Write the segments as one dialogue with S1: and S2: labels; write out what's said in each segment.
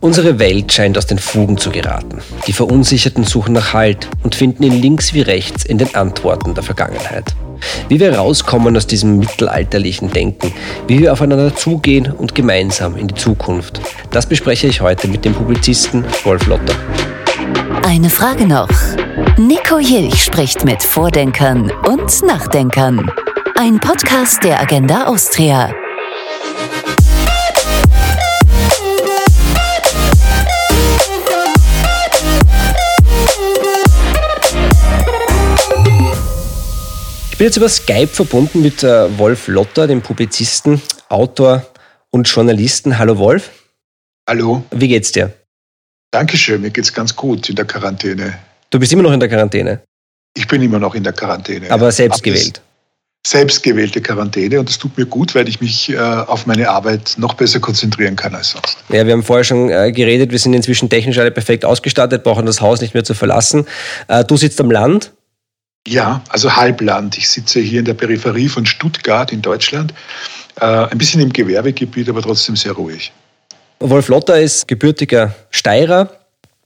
S1: Unsere Welt scheint aus den Fugen zu geraten. Die Verunsicherten suchen nach Halt und finden ihn links wie rechts in den Antworten der Vergangenheit. Wie wir rauskommen aus diesem mittelalterlichen Denken, wie wir aufeinander zugehen und gemeinsam in die Zukunft, das bespreche ich heute mit dem Publizisten Wolf Lotter.
S2: Eine Frage noch. Nico Jilch spricht mit Vordenkern und Nachdenkern. Ein Podcast der Agenda Austria.
S1: Ich bin jetzt über Skype verbunden mit äh, Wolf Lotter, dem Publizisten, Autor und Journalisten. Hallo Wolf.
S3: Hallo.
S1: Wie geht's dir?
S3: Dankeschön, mir geht's ganz gut in der Quarantäne.
S1: Du bist immer noch in der Quarantäne?
S3: Ich bin immer noch in der Quarantäne.
S1: Aber selbst gewählt?
S3: Selbstgewählte Quarantäne und es tut mir gut, weil ich mich äh, auf meine Arbeit noch besser konzentrieren kann als sonst.
S1: Ja, wir haben vorher schon äh, geredet, wir sind inzwischen technisch alle perfekt ausgestattet, brauchen das Haus nicht mehr zu verlassen. Äh, du sitzt am Land?
S3: Ja, also Halbland. Ich sitze hier in der Peripherie von Stuttgart in Deutschland. Äh, ein bisschen im Gewerbegebiet, aber trotzdem sehr ruhig.
S1: Wolf Lotter ist gebürtiger Steirer,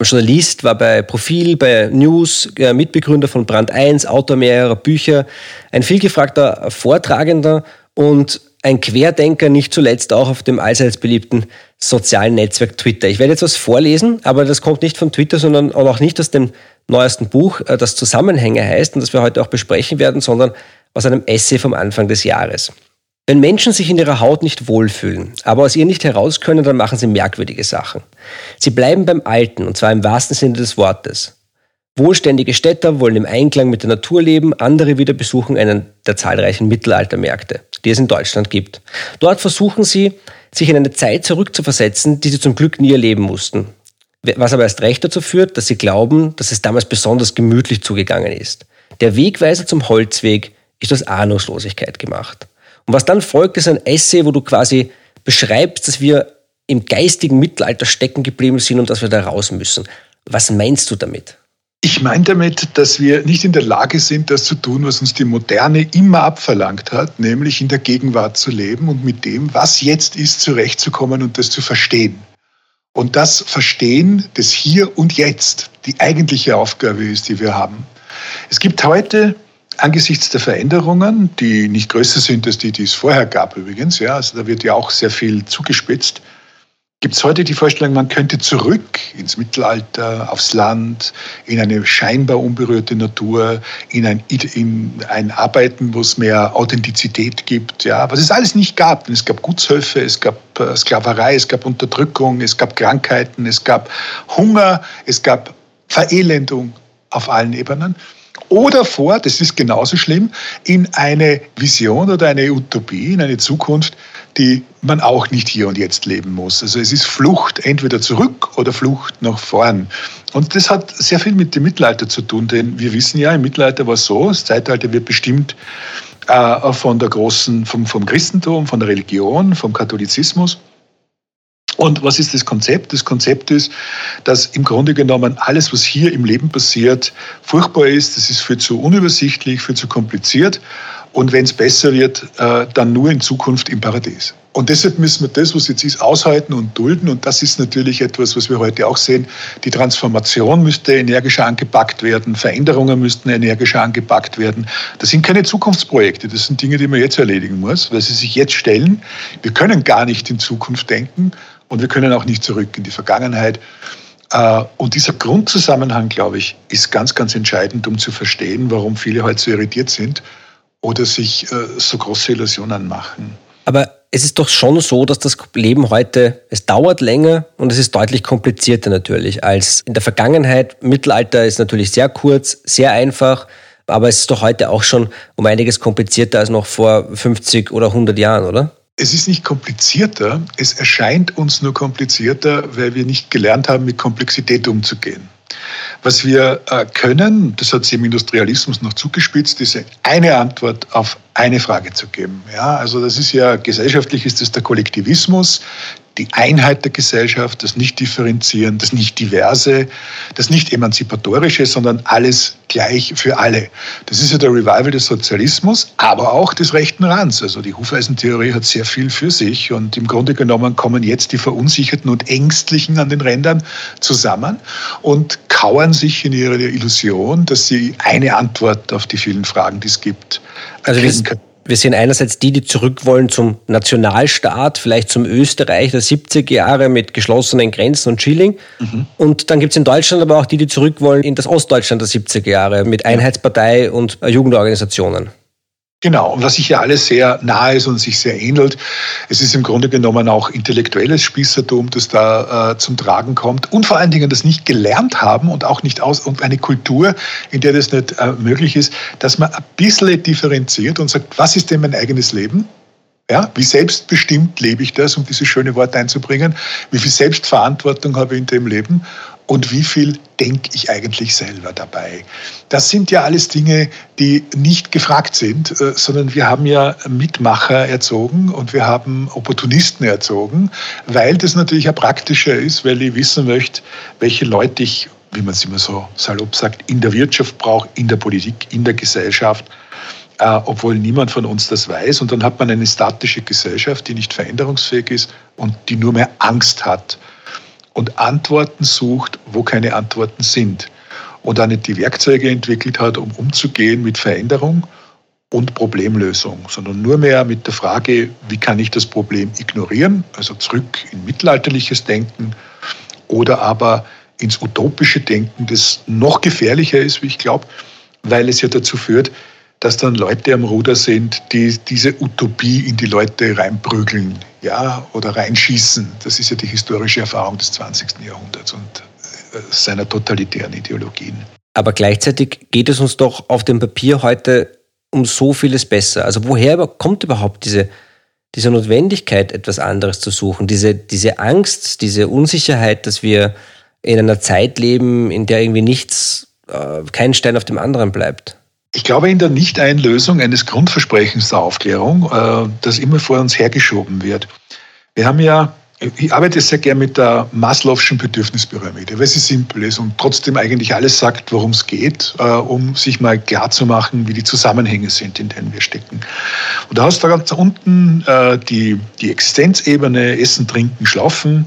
S1: Journalist, war bei Profil, bei News, äh, Mitbegründer von Brand 1, Autor mehrerer Bücher, ein vielgefragter Vortragender und ein Querdenker, nicht zuletzt auch auf dem allseits beliebten sozialen Netzwerk Twitter. Ich werde jetzt was vorlesen, aber das kommt nicht von Twitter, sondern auch nicht aus dem neuesten Buch, äh, das Zusammenhänge heißt und das wir heute auch besprechen werden, sondern aus einem Essay vom Anfang des Jahres. Wenn Menschen sich in ihrer Haut nicht wohlfühlen, aber aus ihr nicht heraus können, dann machen sie merkwürdige Sachen. Sie bleiben beim Alten, und zwar im wahrsten Sinne des Wortes. Wohlständige Städter wollen im Einklang mit der Natur leben, andere wieder besuchen einen der zahlreichen Mittelaltermärkte, die es in Deutschland gibt. Dort versuchen sie, sich in eine Zeit zurückzuversetzen, die sie zum Glück nie erleben mussten. Was aber erst recht dazu führt, dass sie glauben, dass es damals besonders gemütlich zugegangen ist. Der Wegweiser zum Holzweg ist aus Ahnungslosigkeit gemacht. Und was dann folgt, ist ein Essay, wo du quasi beschreibst, dass wir im geistigen Mittelalter stecken geblieben sind und dass wir da raus müssen. Was meinst du damit?
S3: Ich meine damit, dass wir nicht in der Lage sind, das zu tun, was uns die Moderne immer abverlangt hat, nämlich in der Gegenwart zu leben und mit dem, was jetzt ist, zurechtzukommen und das zu verstehen. Und das Verstehen des Hier und Jetzt die eigentliche Aufgabe ist, die wir haben. Es gibt heute angesichts der Veränderungen, die nicht größer sind als die, die es vorher gab übrigens, ja, also da wird ja auch sehr viel zugespitzt, gibt es heute die Vorstellung, man könnte zurück ins Mittelalter, aufs Land, in eine scheinbar unberührte Natur, in ein, in ein Arbeiten, wo es mehr Authentizität gibt, ja, was es alles nicht gab. Es gab Gutshöfe, es gab äh, Sklaverei, es gab Unterdrückung, es gab Krankheiten, es gab Hunger, es gab Verelendung auf allen Ebenen oder vor, das ist genauso schlimm, in eine Vision oder eine Utopie, in eine Zukunft, die man auch nicht hier und jetzt leben muss. Also es ist Flucht entweder zurück oder Flucht nach vorn. Und das hat sehr viel mit dem Mittelalter zu tun, denn wir wissen ja, im Mittelalter war es so, das Zeitalter wird bestimmt äh, von der großen, vom, vom Christentum, von der Religion, vom Katholizismus. Und was ist das Konzept? Das Konzept ist, dass im Grunde genommen alles, was hier im Leben passiert, furchtbar ist. Das ist viel zu unübersichtlich, viel zu kompliziert. Und wenn es besser wird, äh, dann nur in Zukunft im Paradies. Und deshalb müssen wir das, was jetzt ist, aushalten und dulden. Und das ist natürlich etwas, was wir heute auch sehen. Die Transformation müsste energischer angepackt werden. Veränderungen müssten energischer angepackt werden. Das sind keine Zukunftsprojekte. Das sind Dinge, die man jetzt erledigen muss, weil sie sich jetzt stellen. Wir können gar nicht in Zukunft denken, und wir können auch nicht zurück in die Vergangenheit. Äh, und dieser Grundzusammenhang, glaube ich, ist ganz, ganz entscheidend, um zu verstehen, warum viele heute so irritiert sind oder sich äh, so große Illusionen machen.
S1: Aber es ist doch schon so, dass das Leben heute, es dauert länger und es ist deutlich komplizierter natürlich als in der Vergangenheit. Mittelalter ist natürlich sehr kurz, sehr einfach, aber es ist doch heute auch schon um einiges komplizierter als noch vor 50 oder 100 Jahren, oder?
S3: Es ist nicht komplizierter, es erscheint uns nur komplizierter, weil wir nicht gelernt haben, mit Komplexität umzugehen. Was wir äh, können, das hat sich im Industrialismus noch zugespitzt, ist eine Antwort auf eine Frage zu geben. Ja, also das ist ja gesellschaftlich ist das der Kollektivismus, die Einheit der Gesellschaft, das Nicht-Differenzieren, das Nicht-Diverse, das Nicht-Emanzipatorische, sondern alles gleich für alle. Das ist ja der Revival des Sozialismus, aber auch des rechten Rands. Also die Hufeisentheorie hat sehr viel für sich und im Grunde genommen kommen jetzt die Verunsicherten und Ängstlichen an den Rändern zusammen und kauern sich in ihrer Illusion, dass sie eine Antwort auf die vielen Fragen, die es gibt,
S1: also können wir sehen einerseits die, die zurück wollen zum Nationalstaat, vielleicht zum Österreich der 70er Jahre mit geschlossenen Grenzen und Schilling. Mhm. Und dann gibt es in Deutschland aber auch die, die zurück wollen in das Ostdeutschland der 70er Jahre mit Einheitspartei und Jugendorganisationen.
S3: Genau, und was sich ja alles sehr nahe ist und sich sehr ähnelt. Es ist im Grunde genommen auch intellektuelles Spießertum, das da äh, zum Tragen kommt und vor allen Dingen das nicht gelernt haben und auch nicht aus und eine Kultur, in der das nicht äh, möglich ist, dass man ein bisschen differenziert und sagt, was ist denn mein eigenes Leben? Ja, wie selbstbestimmt lebe ich das, um dieses schöne Wort einzubringen? Wie viel Selbstverantwortung habe ich in dem Leben? Und wie viel denke ich eigentlich selber dabei. Das sind ja alles Dinge, die nicht gefragt sind, äh, sondern wir haben ja Mitmacher erzogen und wir haben Opportunisten erzogen, weil das natürlich ja praktischer ist, weil ich wissen möchte, welche Leute ich, wie man es immer so salopp sagt, in der Wirtschaft brauche, in der Politik, in der Gesellschaft. Äh, obwohl niemand von uns das weiß. Und dann hat man eine statische Gesellschaft, die nicht veränderungsfähig ist und die nur mehr Angst hat und Antworten sucht, wo keine Antworten sind. Und dann nicht die Werkzeuge entwickelt hat, um umzugehen mit Veränderung und Problemlösung, sondern nur mehr mit der Frage, wie kann ich das Problem ignorieren, also zurück in mittelalterliches Denken oder aber ins utopische Denken, das noch gefährlicher ist, wie ich glaube, weil es ja dazu führt, dass dann Leute am Ruder sind, die diese Utopie in die Leute reinprügeln, ja, oder reinschießen. Das ist ja die historische Erfahrung des 20. Jahrhunderts und äh, seiner totalitären Ideologien.
S1: Aber gleichzeitig geht es uns doch auf dem Papier heute um so vieles besser. Also woher kommt überhaupt diese, diese Notwendigkeit, etwas anderes zu suchen? Diese, diese Angst, diese Unsicherheit, dass wir in einer Zeit leben, in der irgendwie nichts, äh, kein Stein auf dem anderen bleibt?
S3: Ich glaube in der Nichteinlösung eines Grundversprechens der Aufklärung, äh, das immer vor uns hergeschoben wird. Wir haben ja ich arbeite sehr gern mit der Maslow'schen Bedürfnispyramide, weil sie simpel ist und trotzdem eigentlich alles sagt, worum es geht, äh, um sich mal klarzumachen, wie die Zusammenhänge sind, in denen wir stecken. Und da hast du ganz unten äh, die, die Existenzebene, Essen, Trinken, Schlafen.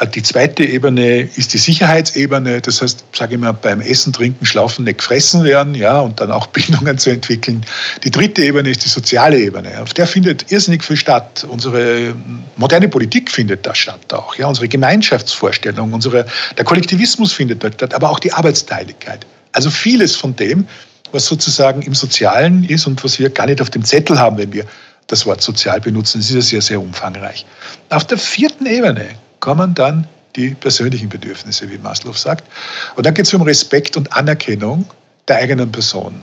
S3: Äh, die zweite Ebene ist die Sicherheitsebene, das heißt, sage ich mal, beim Essen, Trinken, Schlafen nicht gefressen werden, ja, und dann auch Bindungen zu entwickeln. Die dritte Ebene ist die soziale Ebene. Auf der findet irrsinnig viel statt. Unsere moderne Politik findet da statt auch. Ja, unsere Gemeinschaftsvorstellung, unsere, der Kollektivismus findet dort statt, aber auch die Arbeitsteiligkeit. Also vieles von dem, was sozusagen im Sozialen ist und was wir gar nicht auf dem Zettel haben, wenn wir das Wort sozial benutzen, das ist ja sehr, sehr umfangreich. Auf der vierten Ebene kommen dann die persönlichen Bedürfnisse, wie Maslow sagt. Und dann geht es um Respekt und Anerkennung der eigenen Person.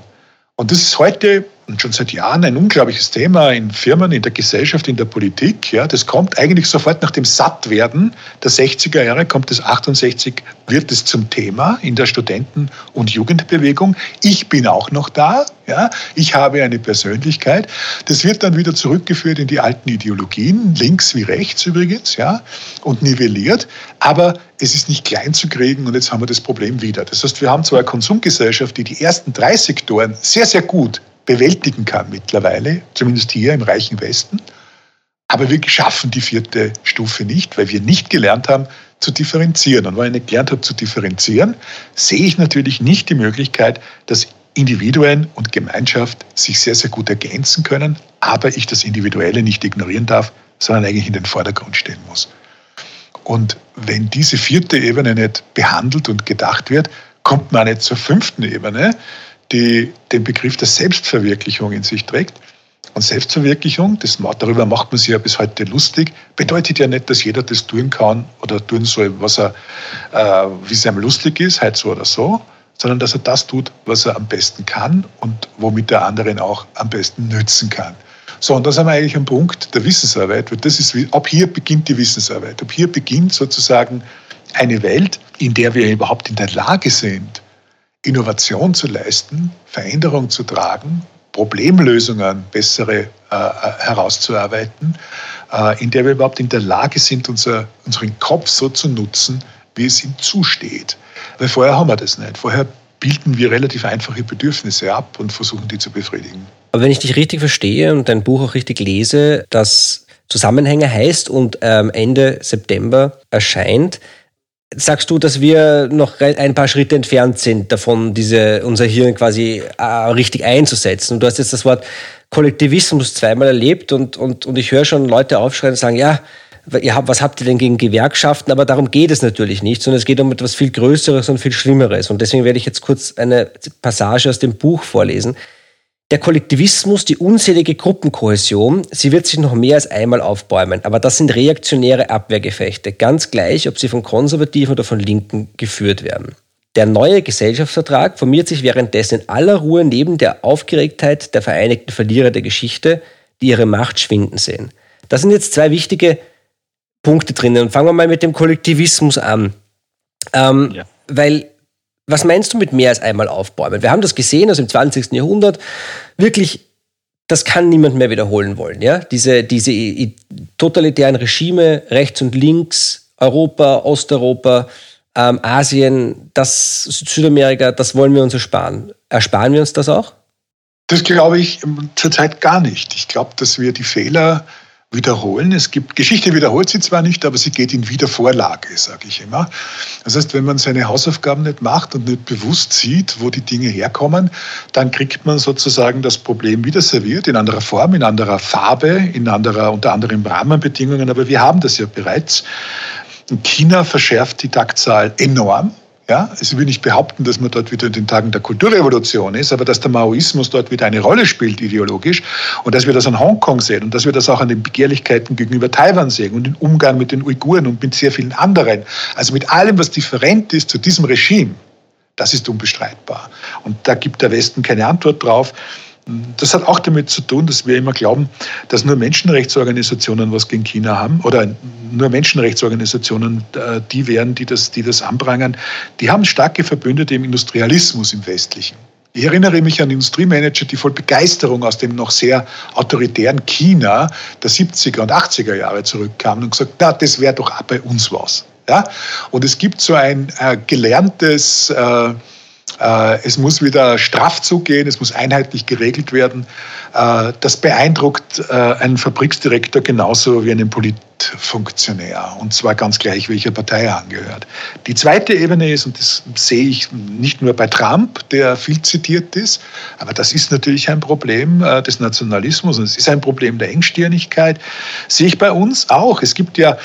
S3: Und das ist heute und schon seit Jahren ein unglaubliches Thema in Firmen, in der Gesellschaft, in der Politik. Ja, das kommt eigentlich sofort nach dem Sattwerden der 60er Jahre, kommt es 68, wird es zum Thema in der Studenten- und Jugendbewegung. Ich bin auch noch da. Ja, ich habe eine Persönlichkeit. Das wird dann wieder zurückgeführt in die alten Ideologien, links wie rechts übrigens, ja, und nivelliert. Aber es ist nicht klein zu kriegen und jetzt haben wir das Problem wieder. Das heißt, wir haben zwar eine Konsumgesellschaft, die die ersten drei Sektoren sehr, sehr gut bewältigen kann mittlerweile, zumindest hier im reichen Westen. Aber wir schaffen die vierte Stufe nicht, weil wir nicht gelernt haben zu differenzieren. Und weil ich nicht gelernt habe zu differenzieren, sehe ich natürlich nicht die Möglichkeit, dass Individuen und Gemeinschaft sich sehr, sehr gut ergänzen können, aber ich das Individuelle nicht ignorieren darf, sondern eigentlich in den Vordergrund stellen muss. Und wenn diese vierte Ebene nicht behandelt und gedacht wird, kommt man nicht zur fünften Ebene, die den Begriff der Selbstverwirklichung in sich trägt. Und Selbstverwirklichung, das, darüber macht man sich ja bis heute lustig, bedeutet ja nicht, dass jeder das tun kann oder tun soll, was er, äh, wie es einem lustig ist, halt so oder so, sondern dass er das tut, was er am besten kann und womit er anderen auch am besten nützen kann. So, und da sind wir eigentlich am Punkt der Wissensarbeit, weil das ist, ab hier beginnt die Wissensarbeit. Ab hier beginnt sozusagen eine Welt, in der wir überhaupt in der Lage sind, Innovation zu leisten, Veränderung zu tragen, Problemlösungen, bessere äh, herauszuarbeiten, äh, in der wir überhaupt in der Lage sind, unser, unseren Kopf so zu nutzen, wie es ihm zusteht. Weil vorher haben wir das nicht. Vorher bilden wir relativ einfache Bedürfnisse ab und versuchen die zu befriedigen.
S1: Aber wenn ich dich richtig verstehe und dein Buch auch richtig lese, dass Zusammenhänge heißt und ähm, Ende September erscheint, sagst du, dass wir noch ein paar Schritte entfernt sind davon, diese, unser Hirn quasi äh, richtig einzusetzen. Und du hast jetzt das Wort Kollektivismus zweimal erlebt und, und, und ich höre schon Leute aufschreien und sagen, ja, ihr habt, was habt ihr denn gegen Gewerkschaften? Aber darum geht es natürlich nicht, sondern es geht um etwas viel Größeres und viel Schlimmeres. Und deswegen werde ich jetzt kurz eine Passage aus dem Buch vorlesen. Der Kollektivismus, die unzählige Gruppenkohäsion, sie wird sich noch mehr als einmal aufbäumen. Aber das sind reaktionäre Abwehrgefechte, ganz gleich, ob sie von Konservativen oder von Linken geführt werden. Der neue Gesellschaftsvertrag formiert sich währenddessen in aller Ruhe neben der Aufgeregtheit der vereinigten Verlierer der Geschichte, die ihre Macht schwinden sehen. Das sind jetzt zwei wichtige Punkte drinnen. Und fangen wir mal mit dem Kollektivismus an. Ähm, ja. Weil, was meinst du mit mehr als einmal aufbäumen? Wir haben das gesehen, also im 20. Jahrhundert, wirklich, das kann niemand mehr wiederholen wollen. Ja? Diese, diese totalitären Regime, rechts und links, Europa, Osteuropa, ähm, Asien, das Südamerika, das wollen wir uns ersparen. Ersparen wir uns das auch?
S3: Das glaube ich zurzeit gar nicht. Ich glaube, dass wir die Fehler wiederholen. Es gibt, Geschichte wiederholt sie zwar nicht, aber sie geht in Wiedervorlage, sage ich immer. Das heißt, wenn man seine Hausaufgaben nicht macht und nicht bewusst sieht, wo die Dinge herkommen, dann kriegt man sozusagen das Problem wieder serviert, in anderer Form, in anderer Farbe, in anderer, unter anderen Rahmenbedingungen. Aber wir haben das ja bereits. China verschärft die Taktzahl enorm. Ja, also ich will nicht behaupten, dass man dort wieder in den Tagen der Kulturrevolution ist, aber dass der Maoismus dort wieder eine Rolle spielt ideologisch und dass wir das an Hongkong sehen und dass wir das auch an den Begehrlichkeiten gegenüber Taiwan sehen und den Umgang mit den Uiguren und mit sehr vielen anderen. Also mit allem, was different ist zu diesem Regime, das ist unbestreitbar. Und da gibt der Westen keine Antwort drauf. Das hat auch damit zu tun, dass wir immer glauben, dass nur Menschenrechtsorganisationen was gegen China haben oder nur Menschenrechtsorganisationen äh, die wären, die das, die das anprangern. Die haben starke Verbündete im Industrialismus im Westlichen. Ich erinnere mich an Industriemanager, die voll Begeisterung aus dem noch sehr autoritären China der 70er und 80er Jahre zurückkamen und gesagt, na, das wäre doch auch bei uns was. Ja? Und es gibt so ein äh, gelerntes äh, es muss wieder straff zugehen, es muss einheitlich geregelt werden. Äh, das beeindruckt äh, einen Fabriksdirektor genauso wie einen Politfunktionär, und zwar ganz gleich, welcher Partei er angehört. Die zweite Ebene ist, und das sehe ich nicht nur bei Trump, der viel zitiert ist, aber das ist natürlich ein Problem des Nationalismus und es ist ein Problem der Engstirnigkeit, sehe ich bei uns auch. Es gibt ja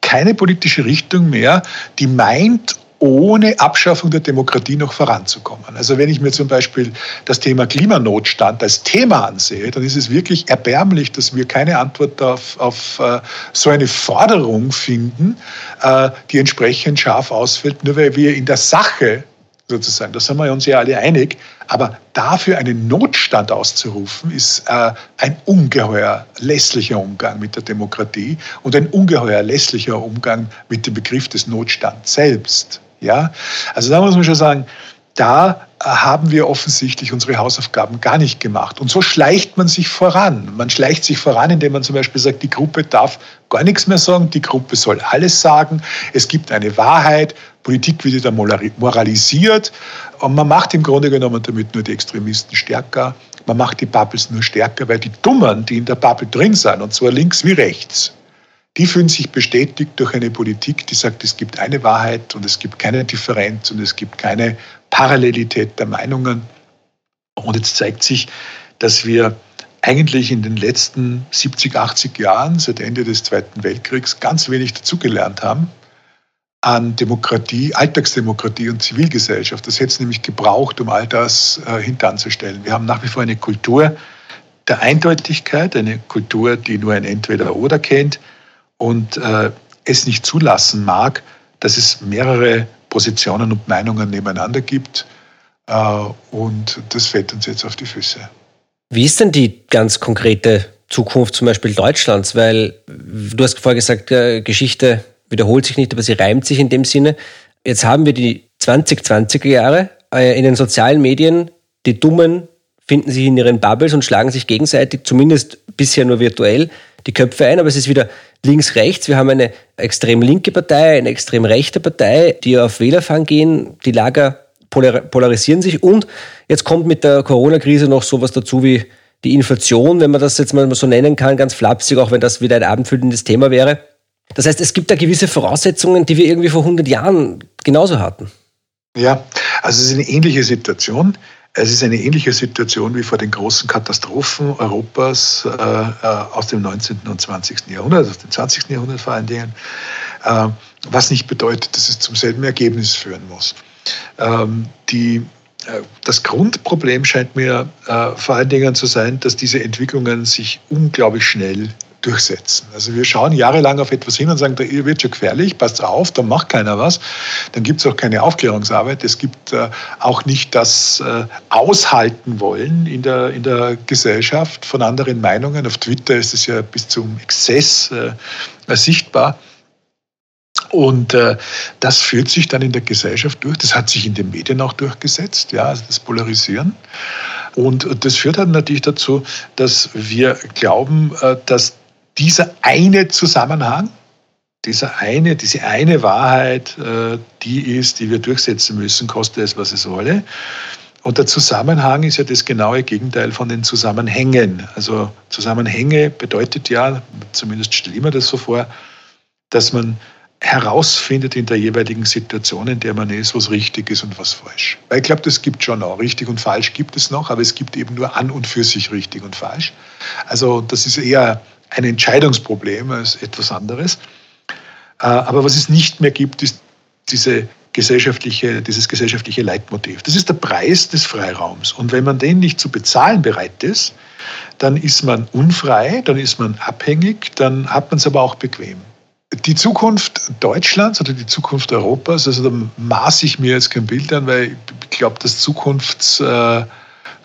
S3: keine politische Richtung mehr, die meint, ohne Abschaffung der Demokratie noch voranzukommen. Also wenn ich mir zum Beispiel das Thema Klimanotstand als Thema ansehe, dann ist es wirklich erbärmlich, dass wir keine Antwort auf, auf uh, so eine Forderung finden, uh, die entsprechend scharf ausfällt, nur weil wir in der Sache sozusagen, da sind wir uns ja alle einig, aber dafür einen Notstand auszurufen, ist äh, ein ungeheuer lässlicher Umgang mit der Demokratie und ein ungeheuer lässlicher Umgang mit dem Begriff des Notstands selbst. Ja? Also da muss man schon sagen, da haben wir offensichtlich unsere Hausaufgaben gar nicht gemacht. Und so schleicht man sich voran. Man schleicht sich voran, indem man zum Beispiel sagt, die Gruppe darf gar nichts mehr sagen, die Gruppe soll alles sagen. Es gibt eine Wahrheit, Politik wird wieder moralisiert und man macht im Grunde genommen damit nur die Extremisten stärker. Man macht die Bubbles nur stärker, weil die Dummen, die in der Bubble drin sind, und zwar links wie rechts, die fühlen sich bestätigt durch eine Politik, die sagt, es gibt eine Wahrheit und es gibt keine Differenz und es gibt keine Parallelität der Meinungen. Und jetzt zeigt sich, dass wir eigentlich in den letzten 70, 80 Jahren, seit Ende des Zweiten Weltkriegs, ganz wenig dazugelernt haben an Demokratie, Alltagsdemokratie und Zivilgesellschaft. Das hätte es nämlich gebraucht, um all das äh, hintanzustellen. Wir haben nach wie vor eine Kultur der Eindeutigkeit, eine Kultur, die nur ein Entweder-Oder kennt, und äh, es nicht zulassen mag, dass es mehrere Positionen und Meinungen nebeneinander gibt. Äh, und das fällt uns jetzt auf die Füße.
S1: Wie ist denn die ganz konkrete Zukunft zum Beispiel Deutschlands? Weil du hast vorher gesagt, äh, Geschichte wiederholt sich nicht, aber sie reimt sich in dem Sinne. Jetzt haben wir die 2020er Jahre äh, in den sozialen Medien, die Dummen finden sich in ihren Bubbles und schlagen sich gegenseitig, zumindest bisher nur virtuell, die Köpfe ein. Aber es ist wieder links, rechts. Wir haben eine extrem linke Partei, eine extrem rechte Partei, die auf Wählerfang gehen. Die Lager polarisieren sich. Und jetzt kommt mit der Corona-Krise noch sowas dazu wie die Inflation, wenn man das jetzt mal so nennen kann, ganz flapsig, auch wenn das wieder ein abendfüllendes Thema wäre. Das heißt, es gibt da gewisse Voraussetzungen, die wir irgendwie vor 100 Jahren genauso hatten.
S3: Ja, also es ist eine ähnliche Situation. Es ist eine ähnliche Situation wie vor den großen Katastrophen Europas äh, äh aus dem 19. und 20. Jahrhundert, aus dem 20. Jahrhundert vor allen Dingen, äh, was nicht bedeutet, dass es zum selben Ergebnis führen muss. Ähm, die, äh, das Grundproblem scheint mir äh, vor allen Dingen zu sein, dass diese Entwicklungen sich unglaublich schnell durchsetzen. Also wir schauen jahrelang auf etwas hin und sagen, da wird schon gefährlich, passt auf, da macht keiner was. Dann gibt es auch keine Aufklärungsarbeit. Es gibt äh, auch nicht das äh, Aushalten wollen in der, in der Gesellschaft von anderen Meinungen. Auf Twitter ist es ja bis zum Exzess äh, sichtbar. Und äh, das führt sich dann in der Gesellschaft durch. Das hat sich in den Medien auch durchgesetzt, ja, also das Polarisieren. Und das führt dann natürlich dazu, dass wir glauben, äh, dass dieser eine Zusammenhang, dieser eine, diese eine Wahrheit, äh, die ist, die wir durchsetzen müssen, koste es, was es wolle. Und der Zusammenhang ist ja das genaue Gegenteil von den Zusammenhängen. Also Zusammenhänge bedeutet ja, zumindest stelle ich mir das so vor, dass man herausfindet in der jeweiligen Situation, in der man ist, was richtig ist und was falsch. Weil ich glaube, das gibt schon auch. Richtig und falsch gibt es noch, aber es gibt eben nur an und für sich richtig und falsch. Also das ist eher ein Entscheidungsproblem als etwas anderes. Äh, aber was es nicht mehr gibt, ist diese gesellschaftliche, dieses gesellschaftliche Leitmotiv. Das ist der Preis des Freiraums. Und wenn man den nicht zu bezahlen bereit ist, dann ist man unfrei, dann ist man abhängig, dann hat man es aber auch bequem. Die Zukunft Deutschlands oder die Zukunft Europas, also da maße ich mir jetzt kein Bild an, weil ich glaube, dass Zukunfts, äh,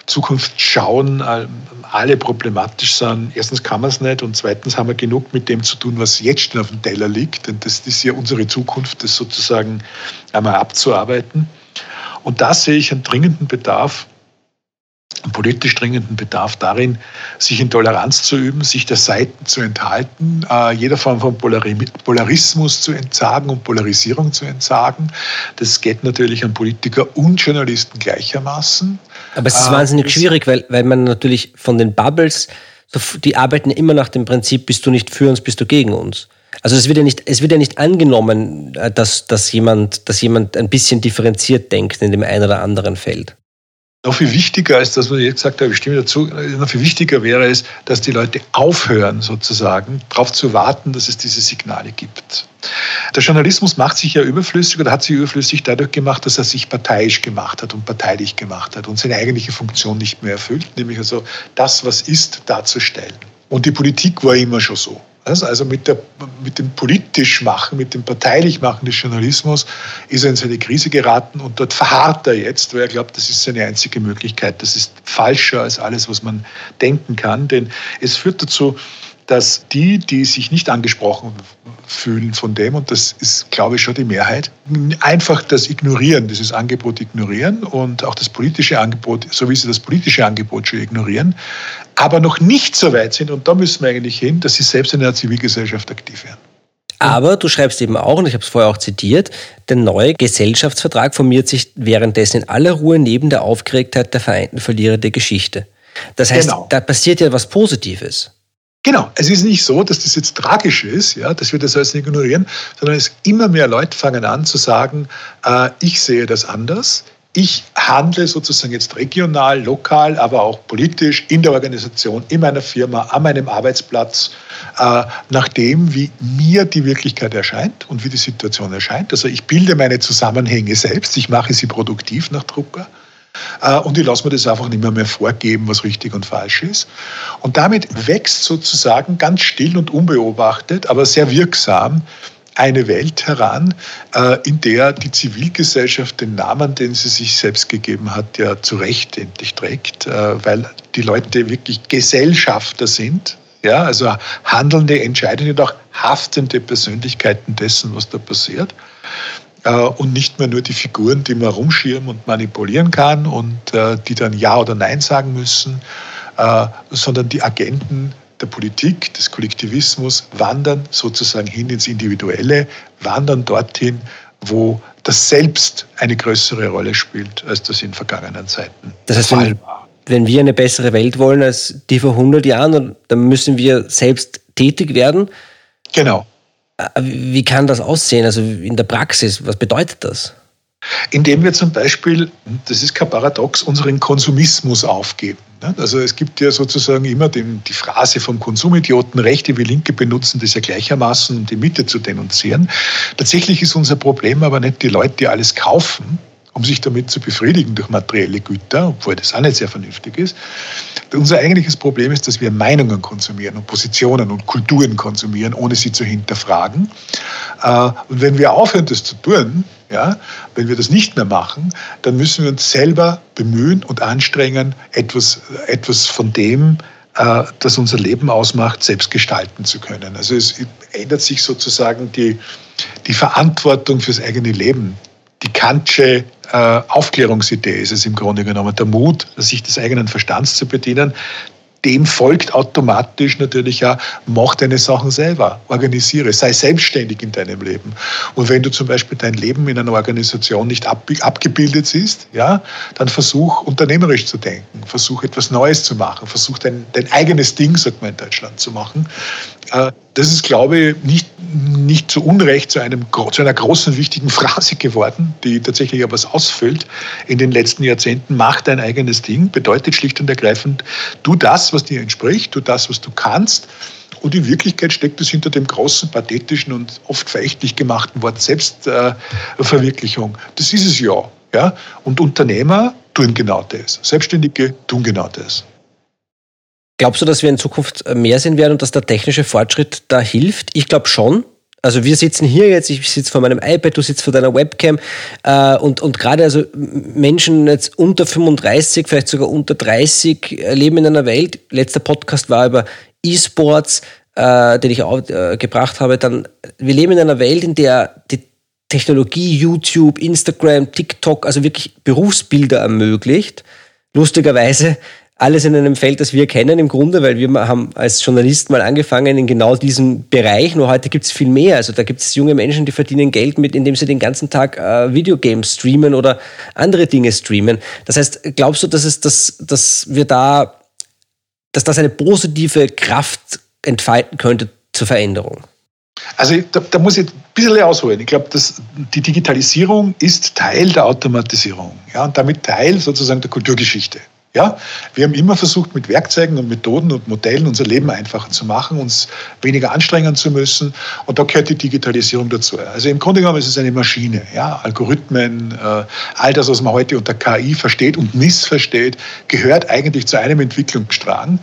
S3: Zukunft schauen alle problematisch sind. Erstens kann man es nicht und zweitens haben wir genug mit dem zu tun, was jetzt schon auf dem Teller liegt. Denn das ist ja unsere Zukunft, das sozusagen einmal abzuarbeiten. Und da sehe ich einen dringenden Bedarf einen politisch dringenden Bedarf darin, sich in Toleranz zu üben, sich der Seiten zu enthalten, äh, jeder Form von Polarismus zu entsagen und Polarisierung zu entsagen. Das geht natürlich an Politiker und Journalisten gleichermaßen.
S1: Aber es ist äh, wahnsinnig schwierig, weil, weil man natürlich von den Bubbles, die arbeiten immer nach dem Prinzip, bist du nicht für uns, bist du gegen uns. Also es wird ja nicht, es wird ja nicht angenommen, äh, dass, dass, jemand, dass jemand ein bisschen differenziert denkt in dem einen oder anderen Feld.
S3: Noch viel wichtiger als das, was ich jetzt gesagt habe, ich stimme dazu, noch viel wichtiger wäre es, dass die Leute aufhören, sozusagen, darauf zu warten, dass es diese Signale gibt. Der Journalismus macht sich ja überflüssig oder hat sich überflüssig dadurch gemacht, dass er sich parteiisch gemacht hat und parteilich gemacht hat und seine eigentliche Funktion nicht mehr erfüllt, nämlich also das, was ist, darzustellen. Und die Politik war immer schon so. Also mit, der, mit dem politisch Machen, mit dem parteilich Machen des Journalismus ist er in seine Krise geraten und dort verharrt er jetzt, weil er glaubt, das ist seine einzige Möglichkeit. Das ist falscher als alles, was man denken kann, denn es führt dazu, dass die, die sich nicht angesprochen fühlen von dem, und das ist, glaube ich, schon die Mehrheit, einfach das ignorieren, dieses Angebot ignorieren und auch das politische Angebot, so wie sie das politische Angebot schon ignorieren, aber noch nicht so weit sind, und da müssen wir eigentlich hin, dass sie selbst in der Zivilgesellschaft aktiv werden.
S1: Aber du schreibst eben auch, und ich habe es vorher auch zitiert, der neue Gesellschaftsvertrag formiert sich währenddessen in aller Ruhe neben der Aufgeregtheit der vereinten Verlierer der Geschichte. Das heißt, genau. da passiert ja was Positives.
S3: Genau, es ist nicht so, dass das jetzt tragisch ist, ja, dass wir das alles ignorieren, sondern es immer mehr Leute fangen an zu sagen, äh, ich sehe das anders, ich handle sozusagen jetzt regional, lokal, aber auch politisch in der Organisation, in meiner Firma, an meinem Arbeitsplatz, äh, nach dem, wie mir die Wirklichkeit erscheint und wie die Situation erscheint. Also ich bilde meine Zusammenhänge selbst, ich mache sie produktiv nach Drucker. Äh, und ich lasse mir das einfach nicht mehr, mehr vorgeben, was richtig und falsch ist. Und damit wächst sozusagen ganz still und unbeobachtet, aber sehr wirksam eine Welt heran, äh, in der die Zivilgesellschaft den Namen, den sie sich selbst gegeben hat, ja zu Recht endlich trägt, äh, weil die Leute wirklich Gesellschafter sind, ja, also handelnde, entscheidende und auch haftende Persönlichkeiten dessen, was da passiert. Äh, und nicht mehr nur die Figuren, die man rumschirmen und manipulieren kann und äh, die dann Ja oder Nein sagen müssen, äh, sondern die Agenten der Politik, des Kollektivismus wandern sozusagen hin ins Individuelle, wandern dorthin, wo das Selbst eine größere Rolle spielt, als das in vergangenen Zeiten
S1: das heißt, Fall war. Wenn wir eine bessere Welt wollen als die vor 100 Jahren, dann müssen wir selbst tätig werden.
S3: Genau.
S1: Äh, wie kann das aussehen? Also in der Praxis, was bedeutet das?
S3: Indem wir zum Beispiel, das ist kein Paradox, unseren Konsumismus aufgeben. Also es gibt ja sozusagen immer den, die Phrase vom Konsumidioten, Rechte wie Linke benutzen das ja gleichermaßen, um die Mitte zu denunzieren. Tatsächlich ist unser Problem aber nicht die Leute, die alles kaufen, um sich damit zu befriedigen durch materielle Güter, obwohl das auch nicht sehr vernünftig ist. Unser eigentliches Problem ist, dass wir Meinungen konsumieren und Positionen und Kulturen konsumieren, ohne sie zu hinterfragen. Äh, und wenn wir aufhören, das zu tun, ja, wenn wir das nicht mehr machen, dann müssen wir uns selber bemühen und anstrengen, etwas, etwas von dem, äh, das unser Leben ausmacht, selbst gestalten zu können. Also es ändert sich sozusagen die, die Verantwortung fürs eigene Leben die Kantsche äh, Aufklärungsidee ist es im Grunde genommen. Der Mut, sich des eigenen Verstands zu bedienen, dem folgt automatisch natürlich ja, mach deine Sachen selber, organisiere, sei selbstständig in deinem Leben. Und wenn du zum Beispiel dein Leben in einer Organisation nicht ab, abgebildet siehst, ja, dann versuch unternehmerisch zu denken, versuch etwas Neues zu machen, versuch dein, dein eigenes Ding, sagt man in Deutschland, zu machen. Äh, das ist, glaube ich, nicht, nicht zu Unrecht zu, einem, zu einer großen, wichtigen Phrase geworden, die tatsächlich aber was ausfüllt in den letzten Jahrzehnten. Mach dein eigenes Ding, bedeutet schlicht und ergreifend, tu das, was dir entspricht, tu das, was du kannst. Und in Wirklichkeit steckt es hinter dem großen, pathetischen und oft verächtlich gemachten Wort Selbstverwirklichung. das ist es ja. ja. Und Unternehmer tun genau das. Selbstständige tun genau das.
S1: Glaubst du, dass wir in Zukunft mehr sehen werden und dass der technische Fortschritt da hilft? Ich glaube schon. Also wir sitzen hier jetzt, ich sitze vor meinem iPad, du sitzt vor deiner Webcam äh, und, und gerade also Menschen jetzt unter 35, vielleicht sogar unter 30 äh, leben in einer Welt. Letzter Podcast war über E-Sports, äh, den ich auch äh, gebracht habe. Dann, wir leben in einer Welt, in der die Technologie, YouTube, Instagram, TikTok, also wirklich Berufsbilder ermöglicht. Lustigerweise alles in einem Feld, das wir kennen im Grunde, weil wir haben als Journalist mal angefangen in genau diesem Bereich. Nur heute gibt es viel mehr. Also da gibt es junge Menschen, die verdienen Geld mit, indem sie den ganzen Tag äh, Videogames streamen oder andere Dinge streamen. Das heißt, glaubst du, dass es, dass, dass wir da, dass das eine positive Kraft entfalten könnte zur Veränderung?
S3: Also da, da, muss ich ein bisschen ausholen. Ich glaube, die Digitalisierung ist Teil der Automatisierung ja, und damit Teil sozusagen der Kulturgeschichte. Ja, wir haben immer versucht, mit Werkzeugen und Methoden und Modellen unser Leben einfacher zu machen, uns weniger anstrengen zu müssen. Und da gehört die Digitalisierung dazu. Also im Grunde genommen ist es eine Maschine. Ja, Algorithmen, äh, all das, was man heute unter KI versteht und missversteht, gehört eigentlich zu einem Entwicklungsstrang,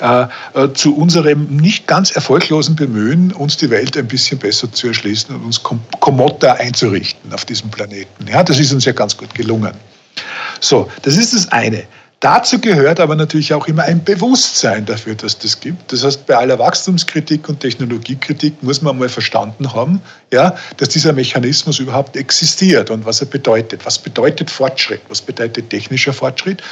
S3: äh, äh, zu unserem nicht ganz erfolglosen Bemühen, uns die Welt ein bisschen besser zu erschließen und uns komotter einzurichten auf diesem Planeten. Ja, das ist uns ja ganz gut gelungen. So, das ist das eine. Dazu gehört aber natürlich auch immer ein Bewusstsein dafür, dass das gibt. Das heißt, bei aller Wachstumskritik und Technologiekritik muss man mal verstanden haben, ja, dass dieser Mechanismus überhaupt existiert und was er bedeutet. Was bedeutet Fortschritt? Was bedeutet technischer Fortschritt?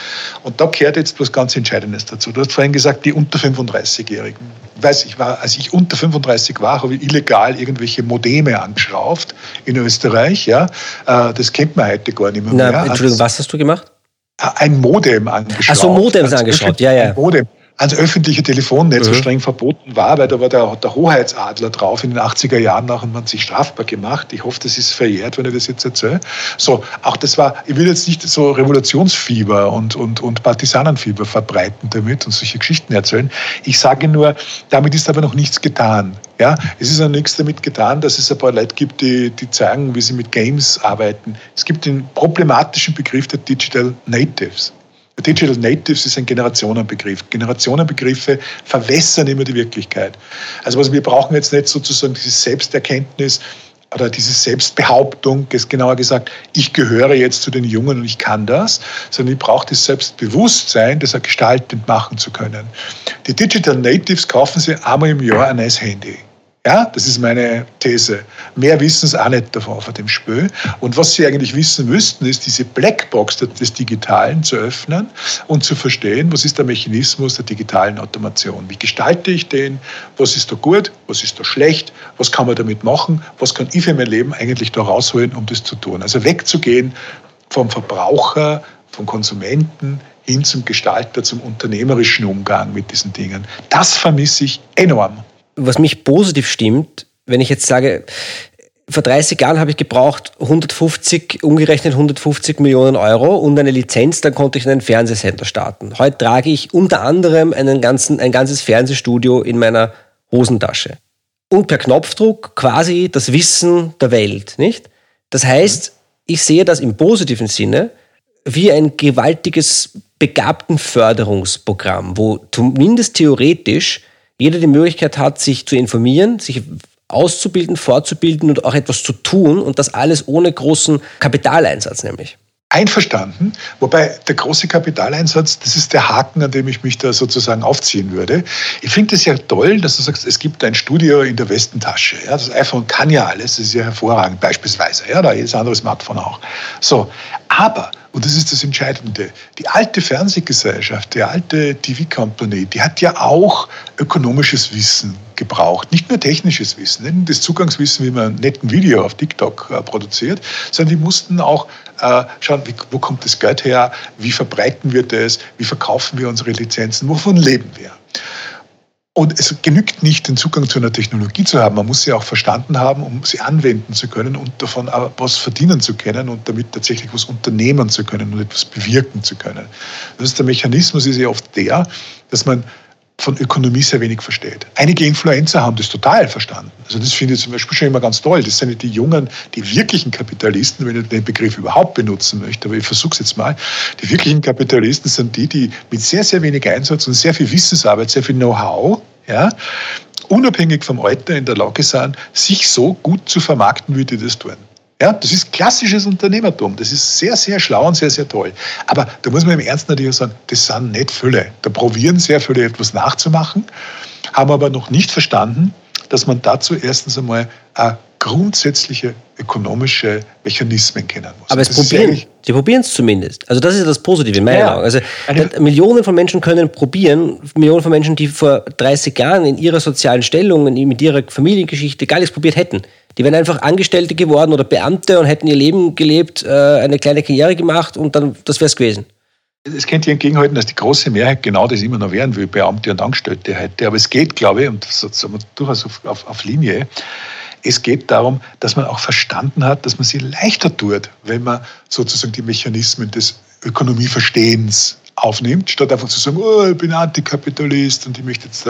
S3: Und da gehört jetzt was ganz Entscheidendes dazu. Du hast vorhin gesagt, die unter 35-Jährigen. Ich weiß, ich war, als ich unter 35 war, habe ich illegal irgendwelche Modeme angeschraubt in Österreich. Ja, äh, das kennt man heute gar nicht mehr.
S1: Na, Entschuldigung, was hast du gemacht?
S3: Ein Modem angeschaut. Ach
S1: so, Modems angeschaut, ja, ja.
S3: Modem ans öffentliche Telefonnetz mhm. so streng verboten war, weil da war der, der, Hoheitsadler drauf in den 80er Jahren nach und man sich strafbar gemacht. Ich hoffe, das ist verjährt, wenn ich das jetzt erzähle. So, auch das war, ich will jetzt nicht so Revolutionsfieber und, und, und Partisanenfieber verbreiten damit und solche Geschichten erzählen. Ich sage nur, damit ist aber noch nichts getan. Ja, es ist auch nichts damit getan, dass es ein paar Leute gibt, die, die zeigen, wie sie mit Games arbeiten. Es gibt den problematischen Begriff der Digital Natives. Digital Natives ist ein Generationenbegriff. Generationenbegriffe verwässern immer die Wirklichkeit. Also was wir brauchen jetzt nicht sozusagen diese Selbsterkenntnis oder diese Selbstbehauptung, ist genauer gesagt, ich gehöre jetzt zu den Jungen und ich kann das, sondern ich brauche das Selbstbewusstsein, das gestaltend machen zu können. Die Digital Natives kaufen sich einmal im Jahr ein neues Handy. Ja, das ist meine These. Mehr wissen sie auch nicht davon von dem Spö. Und was sie eigentlich wissen müssten, ist diese Blackbox des Digitalen zu öffnen und zu verstehen, was ist der Mechanismus der digitalen Automation? Wie gestalte ich den? Was ist da gut? Was ist da schlecht? Was kann man damit machen? Was kann ich für mein Leben eigentlich da rausholen, um das zu tun? Also wegzugehen vom Verbraucher, vom Konsumenten hin zum Gestalter, zum unternehmerischen Umgang mit diesen Dingen. Das vermisse ich enorm
S1: was mich positiv stimmt, wenn ich jetzt sage, vor 30 Jahren habe ich gebraucht 150, umgerechnet 150 Millionen Euro und eine Lizenz, dann konnte ich einen Fernsehsender starten. Heute trage ich unter anderem einen ganzen, ein ganzes Fernsehstudio in meiner Hosentasche. Und per Knopfdruck quasi das Wissen der Welt, nicht? Das heißt, ich sehe das im positiven Sinne wie ein gewaltiges Begabtenförderungsprogramm, wo zumindest theoretisch jeder die Möglichkeit hat, sich zu informieren, sich auszubilden, fortzubilden und auch etwas zu tun und das alles ohne großen Kapitaleinsatz nämlich.
S3: Einverstanden, wobei der große Kapitaleinsatz, das ist der Haken, an dem ich mich da sozusagen aufziehen würde. Ich finde es ja toll, dass du sagst, es gibt ein Studio in der Westentasche. Ja, das iPhone kann ja alles, das ist ja hervorragend beispielsweise. Ja, da jedes andere Smartphone auch. So, aber und das ist das Entscheidende. Die alte Fernsehgesellschaft, die alte TV-Company, die hat ja auch ökonomisches Wissen gebraucht. Nicht nur technisches Wissen, das Zugangswissen, wie man ein netten Video auf TikTok äh, produziert, sondern die mussten auch äh, schauen, wie, wo kommt das Geld her, wie verbreiten wir das, wie verkaufen wir unsere Lizenzen, wovon leben wir. Und es genügt nicht, den Zugang zu einer Technologie zu haben. Man muss sie auch verstanden haben, um sie anwenden zu können und davon was verdienen zu können und damit tatsächlich was unternehmen zu können und etwas bewirken zu können. Das ist der Mechanismus ist ja oft der, dass man von Ökonomie sehr wenig versteht. Einige Influencer haben das total verstanden. Also das finde ich zum Beispiel schon immer ganz toll. Das sind die jungen, die wirklichen Kapitalisten, wenn ich den Begriff überhaupt benutzen möchte, aber ich versuche es jetzt mal. Die wirklichen Kapitalisten sind die, die mit sehr, sehr wenig Einsatz und sehr viel Wissensarbeit, sehr viel Know-how, ja, unabhängig vom Alter in der Lage sind, sich so gut zu vermarkten, wie die das tun. Ja, das ist klassisches Unternehmertum. Das ist sehr, sehr schlau und sehr, sehr toll. Aber da muss man im Ernst natürlich sagen, das sind nicht viele. Da probieren sehr viele etwas nachzumachen, haben aber noch nicht verstanden, dass man dazu erstens einmal grundsätzliche ökonomische Mechanismen kennen muss.
S1: Aber es probieren, sie probieren es zumindest. Also das ist das Positive in meiner ja, Also Millionen von Menschen können probieren, Millionen von Menschen, die vor 30 Jahren in ihrer sozialen Stellung, mit ihrer Familiengeschichte gar nichts probiert hätten, die wären einfach Angestellte geworden oder Beamte und hätten ihr Leben gelebt, äh, eine kleine Karriere gemacht und dann das wäre es gewesen.
S3: Es könnte ich entgegenhalten, dass die große Mehrheit genau das immer noch werden will, Beamte und Angestellte heute. Aber es geht, glaube ich, und das ist durchaus auf, auf, auf Linie, es geht darum, dass man auch verstanden hat, dass man sie leichter tut, wenn man sozusagen die Mechanismen des Ökonomieverstehens aufnimmt, statt einfach zu sagen, oh, ich bin Antikapitalist und ich möchte jetzt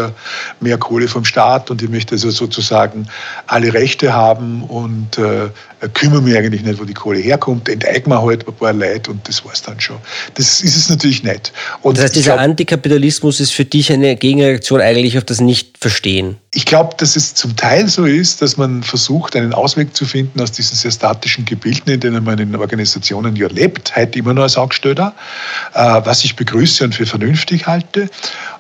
S3: mehr Kohle vom Staat und ich möchte also sozusagen alle Rechte haben und äh, kümmere mich eigentlich nicht, wo die Kohle herkommt, enteignen wir halt ein paar Leute und das war's dann schon. Das ist es natürlich nicht.
S1: Und das heißt, dieser glaub, Antikapitalismus ist für dich eine Gegenreaktion eigentlich auf das Nicht-Verstehen?
S3: Ich glaube, dass es zum Teil so ist, dass man versucht, einen Ausweg zu finden aus diesen sehr statischen Gebilden, in denen man in Organisationen ja lebt, heute immer nur als Angestellter, äh, was ich begrüße und für vernünftig halte.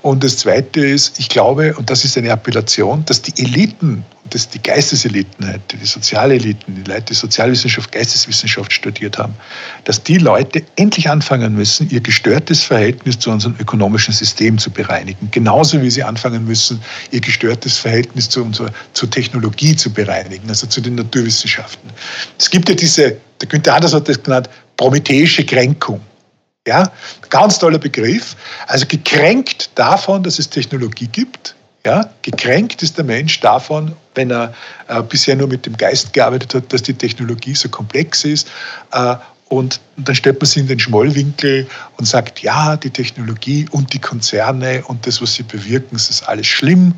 S3: Und das Zweite ist, ich glaube, und das ist eine Appellation, dass die Eliten das die Geisteseliten, die Sozialeliten, die Leute, die Sozialwissenschaft, Geisteswissenschaft studiert haben, dass die Leute endlich anfangen müssen, ihr gestörtes Verhältnis zu unserem ökonomischen System zu bereinigen. Genauso wie sie anfangen müssen, ihr gestörtes Verhältnis zu unserer zur Technologie zu bereinigen, also zu den Naturwissenschaften. Es gibt ja diese, der Günther Anders hat das genannt, prometheische Kränkung. Ja, ganz toller Begriff. Also gekränkt davon, dass es Technologie gibt, ja, gekränkt ist der Mensch davon, wenn er äh, bisher nur mit dem Geist gearbeitet hat, dass die Technologie so komplex ist. Äh, und dann stellt man sie in den Schmollwinkel und sagt, ja, die Technologie und die Konzerne und das, was sie bewirken, das ist alles schlimm,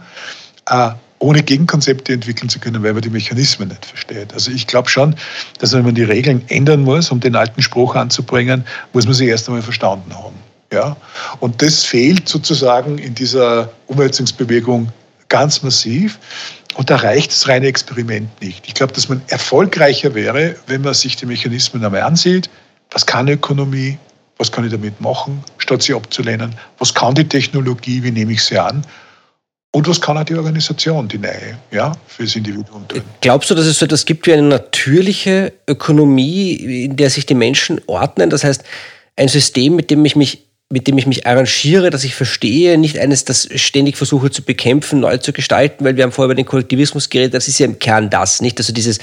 S3: äh, ohne Gegenkonzepte entwickeln zu können, weil man die Mechanismen nicht versteht. Also ich glaube schon, dass wenn man die Regeln ändern muss, um den alten Spruch anzubringen, muss man sie erst einmal verstanden haben. Ja? Und das fehlt sozusagen in dieser Umwälzungsbewegung ganz massiv. Und da reicht das reine Experiment nicht. Ich glaube, dass man erfolgreicher wäre, wenn man sich die Mechanismen einmal ansieht. Was kann Ökonomie? Was kann ich damit machen, statt sie abzulehnen? Was kann die Technologie? Wie nehme ich sie an? Und was kann auch die Organisation, die neue, ja, fürs Individuum tun?
S1: Glaubst du, dass es so etwas gibt wie eine natürliche Ökonomie, in der sich die Menschen ordnen? Das heißt, ein System, mit dem ich mich mit dem ich mich arrangiere, dass ich verstehe, nicht eines, das ständig versuche zu bekämpfen, neu zu gestalten, weil wir haben vorher über den Kollektivismus geredet, das ist ja im Kern das, nicht? Also dieses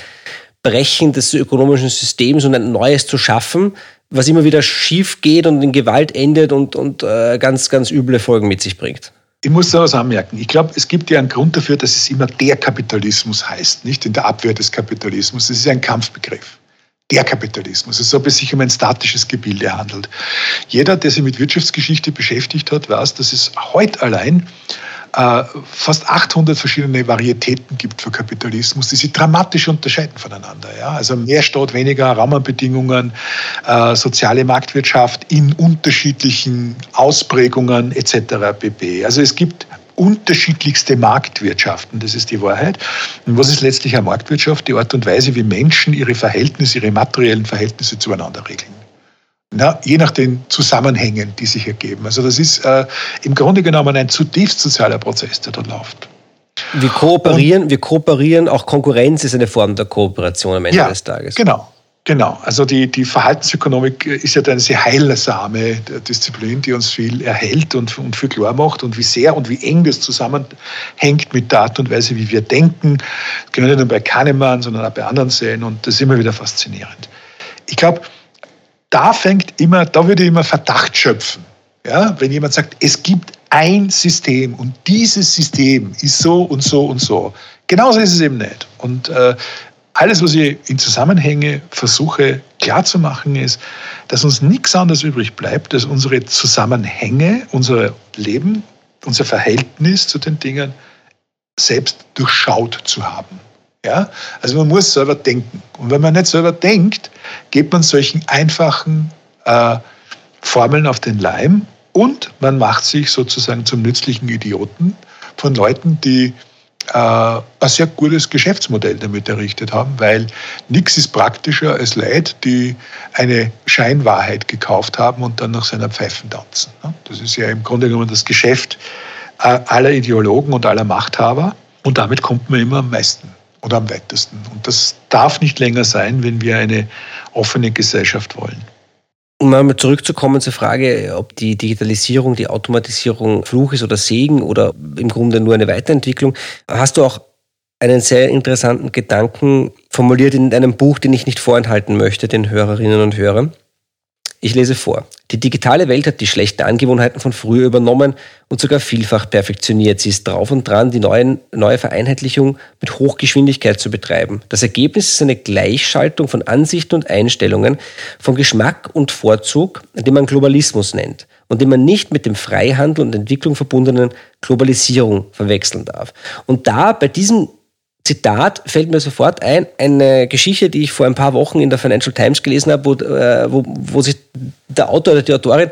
S1: Brechen des ökonomischen Systems und ein neues zu schaffen, was immer wieder schief geht und in Gewalt endet und, und äh, ganz, ganz üble Folgen mit sich bringt.
S3: Ich muss da was anmerken. Ich glaube, es gibt ja einen Grund dafür, dass es immer der Kapitalismus heißt, nicht in der Abwehr des Kapitalismus. Das ist ein Kampfbegriff. Der Kapitalismus, als ob es sich um ein statisches Gebilde handelt. Jeder, der sich mit Wirtschaftsgeschichte beschäftigt hat, weiß, dass es heute allein äh, fast 800 verschiedene Varietäten gibt für Kapitalismus, die sich dramatisch unterscheiden voneinander. Ja? Also mehr Staat, weniger Rahmenbedingungen, äh, soziale Marktwirtschaft in unterschiedlichen Ausprägungen etc. pp. Also es gibt unterschiedlichste Marktwirtschaften, das ist die Wahrheit. Und was ist letztlich eine Marktwirtschaft? Die Art und Weise, wie Menschen ihre Verhältnisse, ihre materiellen Verhältnisse zueinander regeln. Na, je nach den Zusammenhängen, die sich ergeben. Also das ist äh, im Grunde genommen ein zutiefst sozialer Prozess, der dort läuft.
S1: Wir kooperieren, Und, wir kooperieren, auch Konkurrenz ist eine Form der Kooperation am Ende ja, des Tages.
S3: Genau, Genau, also die, die Verhaltensökonomik ist ja eine sehr heilsame Disziplin, die uns viel erhält und, und viel klar macht und wie sehr und wie eng das zusammenhängt mit der Art und Weise, wie wir denken. Das können wir nicht nur bei Kahnemann, sondern auch bei anderen sehen und das ist immer wieder faszinierend. Ich glaube, da fängt immer, da würde ich immer Verdacht schöpfen. Ja, wenn jemand sagt, es gibt ein System und dieses System ist so und so und so. Genauso ist es eben nicht. Und äh, alles, was ich in Zusammenhänge versuche klarzumachen, ist, dass uns nichts anderes übrig bleibt, als unsere Zusammenhänge, unser Leben, unser Verhältnis zu den Dingen selbst durchschaut zu haben. Ja? Also man muss selber denken. Und wenn man nicht selber denkt, geht man solchen einfachen äh, Formeln auf den Leim und man macht sich sozusagen zum nützlichen Idioten von Leuten, die ein sehr gutes Geschäftsmodell damit errichtet haben, weil nichts ist praktischer als Leute, die eine Scheinwahrheit gekauft haben und dann nach seiner Pfeifen tanzen. Ne? Das ist ja im Grunde genommen das Geschäft äh, aller Ideologen und aller Machthaber und damit kommt man immer am meisten oder am weitesten. Und das darf nicht länger sein, wenn wir eine offene Gesellschaft wollen.
S1: Um zurückzukommen zur Frage, ob die Digitalisierung, die Automatisierung Fluch ist oder Segen oder im Grunde nur eine Weiterentwicklung, hast du auch einen sehr interessanten Gedanken formuliert in einem Buch, den ich nicht vorenthalten möchte, den Hörerinnen und Hörern. Ich lese vor. Die digitale Welt hat die schlechten Angewohnheiten von früher übernommen und sogar vielfach perfektioniert. Sie ist drauf und dran, die neuen, neue Vereinheitlichung mit Hochgeschwindigkeit zu betreiben. Das Ergebnis ist eine Gleichschaltung von Ansichten und Einstellungen, von Geschmack und Vorzug, den man Globalismus nennt und den man nicht mit dem Freihandel und Entwicklung verbundenen Globalisierung verwechseln darf. Und da bei diesem Zitat fällt mir sofort ein, eine Geschichte, die ich vor ein paar Wochen in der Financial Times gelesen habe, wo, äh, wo, wo sich der Autor oder die Autorin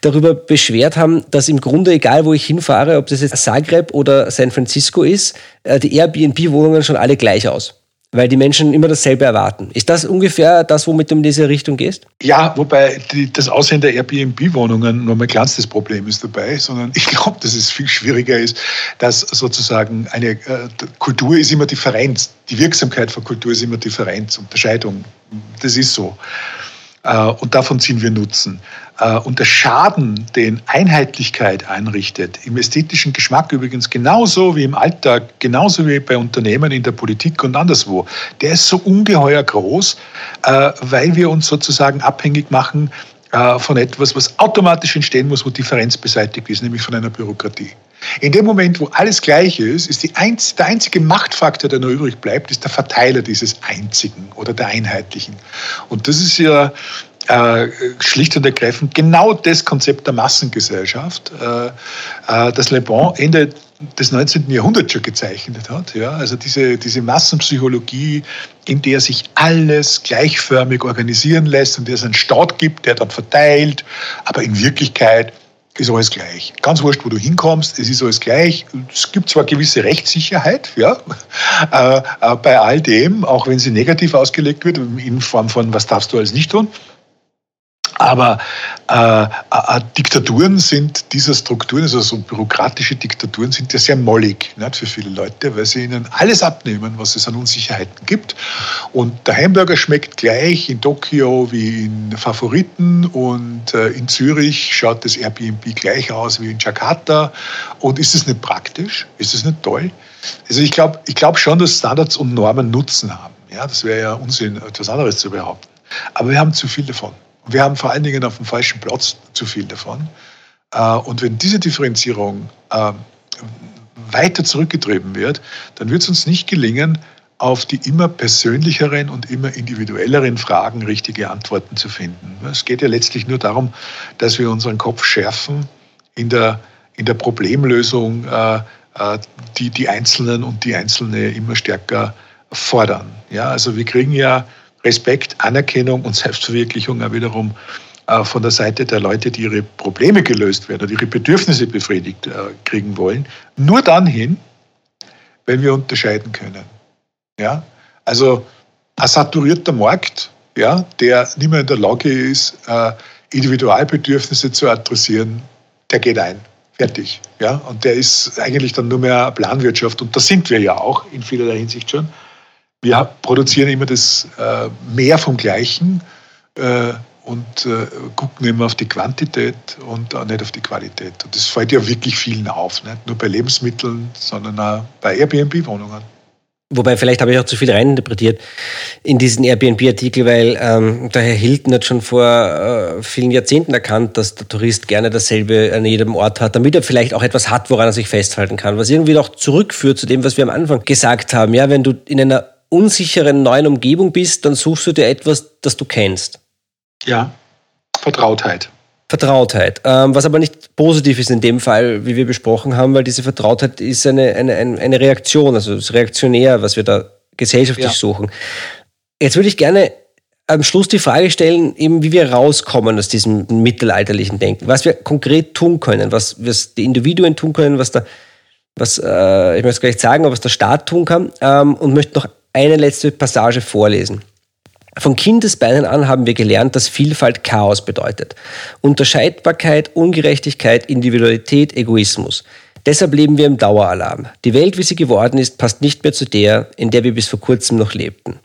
S1: darüber beschwert haben, dass im Grunde, egal wo ich hinfahre, ob das jetzt Zagreb oder San Francisco ist, äh, die Airbnb-Wohnungen schon alle gleich aus weil die Menschen immer dasselbe erwarten. Ist das ungefähr das, womit du in diese Richtung gehst?
S3: Ja, wobei die, das Aussehen der Airbnb-Wohnungen nur mein kleinstes Problem ist dabei, sondern ich glaube, dass es viel schwieriger ist, dass sozusagen eine äh, Kultur ist immer Differenz. Die Wirksamkeit von Kultur ist immer Differenz, Unterscheidung. Das ist so. Äh, und davon ziehen wir Nutzen. Äh, und der Schaden, den Einheitlichkeit einrichtet, im ästhetischen Geschmack übrigens genauso wie im Alltag, genauso wie bei Unternehmen, in der Politik und anderswo, der ist so ungeheuer groß, äh, weil wir uns sozusagen abhängig machen von etwas, was automatisch entstehen muss, wo Differenz beseitigt ist, nämlich von einer Bürokratie. In dem Moment, wo alles gleich ist, ist einz der einzige Machtfaktor, der noch übrig bleibt, ist der Verteiler dieses Einzigen oder der Einheitlichen. Und das ist ja äh, schlicht und ergreifend genau das Konzept der Massengesellschaft, äh, äh, das Le Bon Ende des 19. Jahrhunderts schon gezeichnet hat. Ja? Also diese, diese Massenpsychologie, in der sich alles gleichförmig organisieren lässt und der es einen Staat gibt, der dann verteilt, aber in Wirklichkeit ist alles gleich. Ganz wurscht, wo du hinkommst, es ist alles gleich. Es gibt zwar gewisse Rechtssicherheit, ja, äh, äh, bei all dem, auch wenn sie negativ ausgelegt wird, in Form von, was darfst du alles nicht tun. Aber äh, äh, Diktaturen sind dieser Strukturen, also so bürokratische Diktaturen, sind ja sehr mollig nicht, für viele Leute, weil sie ihnen alles abnehmen, was es an Unsicherheiten gibt. Und der Hamburger schmeckt gleich in Tokio wie in Favoriten und äh, in Zürich schaut das Airbnb gleich aus wie in Jakarta. Und ist es nicht praktisch? Ist es nicht toll? Also ich glaube ich glaub schon, dass Standards und Normen Nutzen haben. Ja, das wäre ja Unsinn, etwas anderes zu behaupten. Aber wir haben zu viel davon. Wir haben vor allen Dingen auf dem falschen Platz zu viel davon. Äh, und wenn diese Differenzierung äh, weiter zurückgetrieben wird, dann wird es uns nicht gelingen, auf die immer persönlicheren und immer individuelleren Fragen richtige Antworten zu finden. Es geht ja letztlich nur darum, dass wir unseren Kopf schärfen in der, in der Problemlösung, äh, die die Einzelnen und die Einzelne immer stärker fordern. Ja, also wir kriegen ja Respekt, Anerkennung und Selbstverwirklichung auch wiederum äh, von der Seite der Leute, die ihre Probleme gelöst werden oder ihre Bedürfnisse befriedigt äh, kriegen wollen, nur dann hin, wenn wir unterscheiden können. Ja? Also ein saturierter Markt, ja, der nicht mehr in der Lage ist, äh, Individualbedürfnisse zu adressieren, der geht ein. Fertig. Ja? Und der ist eigentlich dann nur mehr Planwirtschaft. Und da sind wir ja auch in vielerlei Hinsicht schon wir produzieren immer das äh, mehr vom Gleichen äh, und äh, gucken immer auf die Quantität und auch nicht auf die Qualität. Und das fällt ja wirklich vielen auf, nicht nur bei Lebensmitteln, sondern auch bei Airbnb-Wohnungen.
S1: Wobei, vielleicht habe ich auch zu viel reininterpretiert in diesen Airbnb-Artikel, weil ähm, der Herr Hilton hat schon vor äh, vielen Jahrzehnten erkannt, dass der Tourist gerne dasselbe an jedem Ort hat, damit er vielleicht auch etwas hat, woran er sich festhalten kann. Was irgendwie auch zurückführt zu dem, was wir am Anfang gesagt haben. Ja, wenn du in einer unsicheren neuen Umgebung bist, dann suchst du dir etwas, das du kennst.
S3: Ja, Vertrautheit.
S1: Vertrautheit, ähm, was aber nicht positiv ist in dem Fall, wie wir besprochen haben, weil diese Vertrautheit ist eine, eine, eine Reaktion, also ist reaktionär, was wir da gesellschaftlich ja. suchen. Jetzt würde ich gerne am Schluss die Frage stellen, eben wie wir rauskommen aus diesem mittelalterlichen Denken, was wir konkret tun können, was, was die Individuen tun können, was da, was, äh, ich möchte es gleich sagen, was der Staat tun kann ähm, und möchte noch eine letzte Passage vorlesen. Von Kindesbeinen an haben wir gelernt, dass Vielfalt Chaos bedeutet. Unterscheidbarkeit, Ungerechtigkeit, Individualität, Egoismus. Deshalb leben wir im Daueralarm. Die Welt, wie sie geworden ist, passt nicht mehr zu der, in der wir bis vor kurzem noch lebten.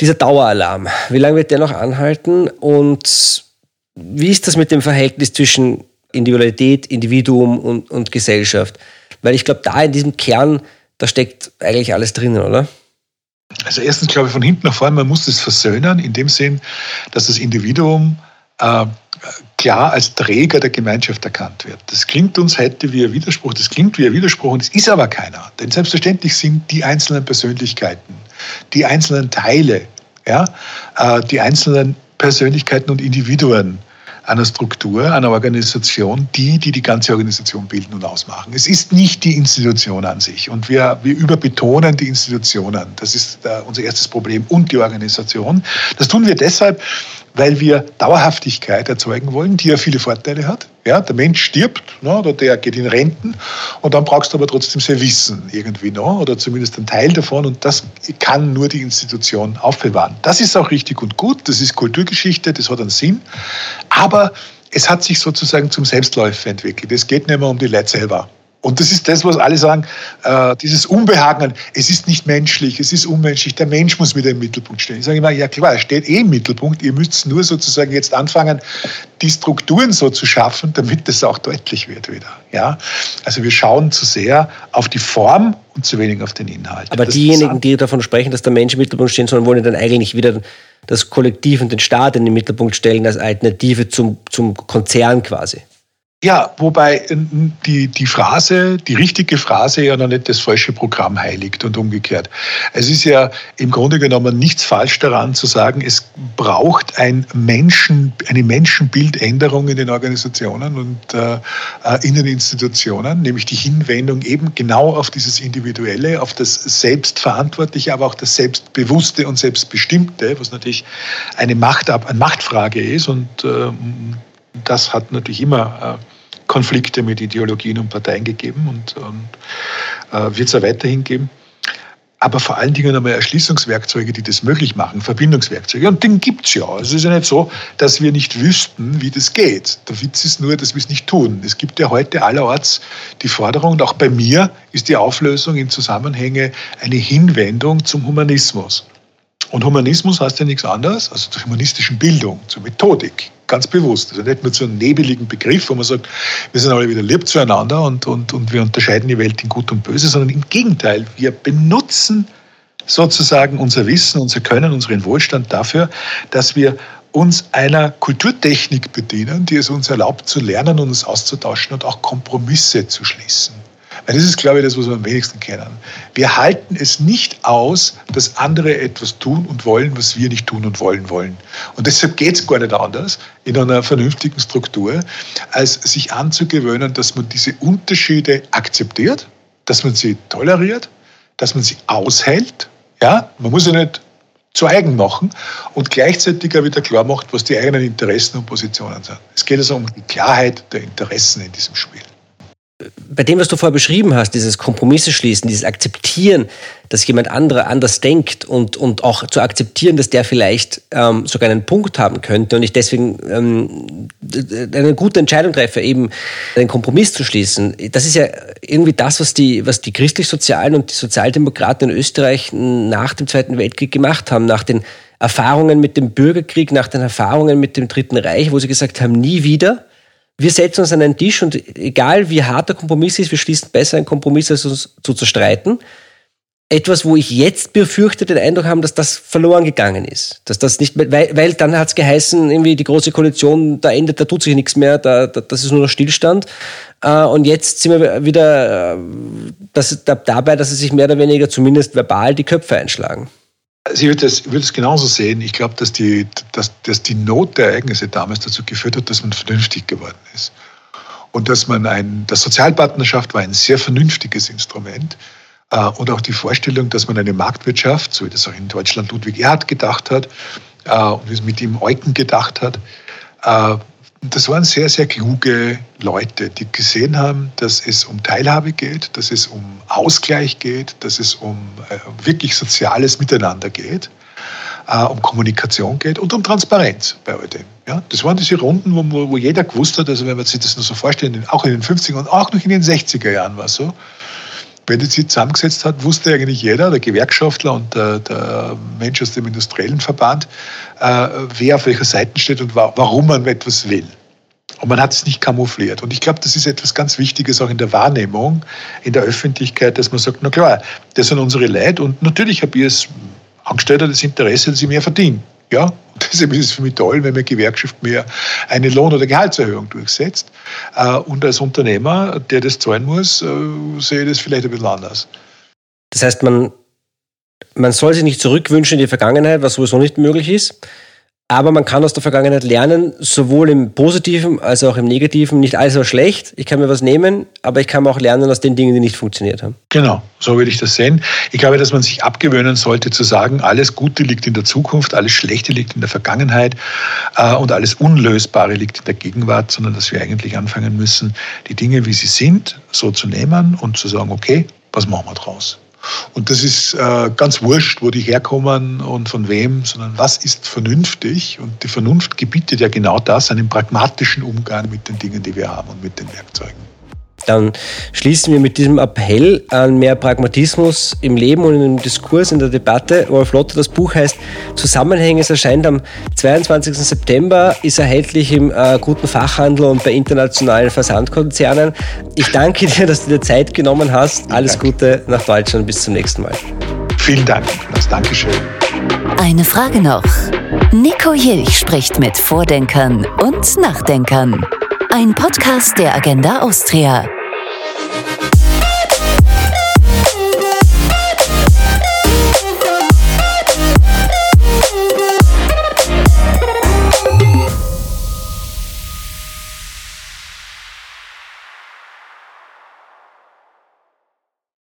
S1: Dieser Daueralarm, wie lange wird der noch anhalten und wie ist das mit dem Verhältnis zwischen Individualität, Individuum und, und Gesellschaft? Weil ich glaube, da in diesem Kern da steckt eigentlich alles drinnen, oder?
S3: Also erstens glaube ich von hinten nach vorne, man muss das versöhnen, in dem Sinn, dass das Individuum äh, klar als Träger der Gemeinschaft erkannt wird. Das klingt uns heute wie ein Widerspruch, das klingt wie ein Widerspruch und es ist aber keiner. Denn selbstverständlich sind die einzelnen Persönlichkeiten, die einzelnen Teile, ja, äh, die einzelnen Persönlichkeiten und Individuen einer Struktur, einer Organisation, die, die die ganze Organisation bilden und ausmachen. Es ist nicht die Institution an sich. Und wir, wir überbetonen die Institutionen. Das ist äh, unser erstes Problem. Und die Organisation. Das tun wir deshalb, weil wir Dauerhaftigkeit erzeugen wollen, die ja viele Vorteile hat. Ja, der Mensch stirbt ne, oder der geht in Renten und dann brauchst du aber trotzdem sehr Wissen irgendwie noch oder zumindest ein Teil davon und das kann nur die Institution aufbewahren. Das ist auch richtig und gut, das ist Kulturgeschichte, das hat einen Sinn, aber es hat sich sozusagen zum Selbstläufer entwickelt. Es geht nicht mehr um die Leute selber. Und das ist das, was alle sagen, äh, dieses Unbehagen, es ist nicht menschlich, es ist unmenschlich, der Mensch muss wieder im Mittelpunkt stehen. Ich sage immer, ja klar, er steht eh im Mittelpunkt, ihr müsst nur sozusagen jetzt anfangen, die Strukturen so zu schaffen, damit das auch deutlich wird wieder. Ja? Also wir schauen zu sehr auf die Form und zu wenig auf den Inhalt.
S1: Aber
S3: das
S1: diejenigen, die davon sprechen, dass der Mensch im Mittelpunkt stehen soll, wollen dann eigentlich wieder das Kollektiv und den Staat in den Mittelpunkt stellen als Alternative zum, zum Konzern quasi.
S3: Ja, wobei äh, die, die Phrase, die richtige Phrase ja noch nicht das falsche Programm heiligt und umgekehrt. Es ist ja im Grunde genommen nichts falsch daran zu sagen, es braucht ein Menschen, eine Menschenbildänderung in den Organisationen und äh, äh, in den Institutionen, nämlich die Hinwendung eben genau auf dieses Individuelle, auf das Selbstverantwortliche, aber auch das Selbstbewusste und Selbstbestimmte, was natürlich eine, Macht, eine Machtfrage ist und äh, das hat natürlich immer äh, Konflikte mit Ideologien und Parteien gegeben und, und äh, wird es auch weiterhin geben. aber vor allen Dingen einmal Erschließungswerkzeuge, die das möglich machen, Verbindungswerkzeuge. Und den gibt es ja. Also es ist ja nicht so, dass wir nicht wüssten, wie das geht. Der Witz ist nur, dass wir es nicht tun. Es gibt ja heute allerorts die Forderung, und auch bei mir ist die Auflösung in Zusammenhänge eine Hinwendung zum Humanismus. Und Humanismus heißt ja nichts anderes, also zur humanistischen Bildung, zur Methodik, ganz bewusst. Also nicht nur zu einem nebeligen Begriff, wo man sagt, wir sind alle wieder lieb zueinander und, und, und wir unterscheiden die Welt in Gut und Böse, sondern im Gegenteil, wir benutzen sozusagen unser Wissen, unser Können, unseren Wohlstand dafür, dass wir uns einer Kulturtechnik bedienen, die es uns erlaubt zu lernen und uns auszutauschen und auch Kompromisse zu schließen. Weil das ist, glaube ich, das, was wir am wenigsten kennen. Wir halten es nicht aus, dass andere etwas tun und wollen, was wir nicht tun und wollen wollen. Und deshalb geht es gar nicht anders in einer vernünftigen Struktur, als sich anzugewöhnen, dass man diese Unterschiede akzeptiert, dass man sie toleriert, dass man sie aushält. Ja, man muss ja nicht zu eigen machen und gleichzeitig auch wieder klar macht, was die eigenen Interessen und Positionen sind. Es geht also um die Klarheit der Interessen in diesem Spiel
S1: bei dem, was du vorher beschrieben hast, dieses Kompromisse schließen, dieses Akzeptieren, dass jemand anderer anders denkt und, und auch zu akzeptieren, dass der vielleicht ähm, sogar einen Punkt haben könnte und ich deswegen ähm, eine gute Entscheidung treffe, eben einen Kompromiss zu schließen. Das ist ja irgendwie das, was die, was die christlich-sozialen und die Sozialdemokraten in Österreich nach dem Zweiten Weltkrieg gemacht haben, nach den Erfahrungen mit dem Bürgerkrieg, nach den Erfahrungen mit dem Dritten Reich, wo sie gesagt haben, nie wieder wir setzen uns an einen Tisch und egal wie hart der Kompromiss ist, wir schließen besser einen Kompromiss, als uns zu zerstreiten. Etwas, wo ich jetzt befürchte, den Eindruck haben, dass das verloren gegangen ist. Dass das nicht, weil, weil dann hat es geheißen, irgendwie die große Koalition, da endet, da tut sich nichts mehr, da, da das ist nur noch Stillstand. Äh, und jetzt sind wir wieder äh, das, da, dabei, dass sie sich mehr oder weniger zumindest verbal die Köpfe einschlagen.
S3: Also ich würde es würd genauso sehen. Ich glaube, dass die, dass, dass die Not der Ereignisse damals dazu geführt hat, dass man vernünftig geworden ist. Und dass man ein, das Sozialpartnerschaft war ein sehr vernünftiges Instrument. Äh, und auch die Vorstellung, dass man eine Marktwirtschaft, so wie das auch in Deutschland Ludwig Erhard gedacht hat, äh, und wie es mit ihm Eucken gedacht hat, äh, das waren sehr, sehr kluge Leute, die gesehen haben, dass es um Teilhabe geht, dass es um Ausgleich geht, dass es um äh, wirklich soziales Miteinander geht, äh, um Kommunikation geht und um Transparenz bei all dem. Ja, das waren diese Runden, wo, wo jeder gewusst hat, also wenn man sich das nur so vorstellt, auch in den 50er und auch noch in den 60er Jahren war es so, wenn die sich zusammengesetzt hat, wusste eigentlich jeder, der Gewerkschaftler und der, der Mensch aus dem industriellen Verband, äh, wer auf welcher Seite steht und wa warum man etwas will. Und man hat es nicht kamoufliert. Und ich glaube, das ist etwas ganz Wichtiges auch in der Wahrnehmung, in der Öffentlichkeit, dass man sagt, na klar, das sind unsere Leute und natürlich habe ich als Angestellter das Interesse, dass ich mehr verdiene. Ja, deshalb ist es für mich toll, wenn meine Gewerkschaft mehr eine Lohn- oder Gehaltserhöhung durchsetzt. Äh, und als Unternehmer, der das zahlen muss, äh, sehe ich das vielleicht ein bisschen anders.
S1: Das heißt, man, man soll sich nicht zurückwünschen in die Vergangenheit, was sowieso nicht möglich ist. Aber man kann aus der Vergangenheit lernen, sowohl im Positiven als auch im Negativen. Nicht alles war schlecht. Ich kann mir was nehmen, aber ich kann auch lernen aus den Dingen, die nicht funktioniert haben.
S3: Genau, so würde ich das sehen. Ich glaube, dass man sich abgewöhnen sollte zu sagen, alles Gute liegt in der Zukunft, alles Schlechte liegt in der Vergangenheit äh, und alles Unlösbare liegt in der Gegenwart, sondern dass wir eigentlich anfangen müssen, die Dinge, wie sie sind, so zu nehmen und zu sagen, okay, was machen wir draus? Und das ist äh, ganz wurscht, wo die herkommen und von wem, sondern was ist vernünftig? Und die Vernunft gebietet ja genau das, einen pragmatischen Umgang mit den Dingen, die wir haben und mit den Werkzeugen.
S1: Dann schließen wir mit diesem Appell an mehr Pragmatismus im Leben und im Diskurs, in der Debatte. Wolf Lotter, das Buch heißt Zusammenhänge. Es erscheint am 22. September, ist erhältlich im äh, guten Fachhandel und bei internationalen Versandkonzernen. Ich danke dir, dass du dir Zeit genommen hast. Alles. Gute nach Deutschland. Bis zum nächsten Mal.
S3: Vielen Dank. Das Dankeschön.
S2: Eine Frage noch. Nico Jilch spricht mit Vordenkern und Nachdenkern. Ein Podcast der Agenda Austria.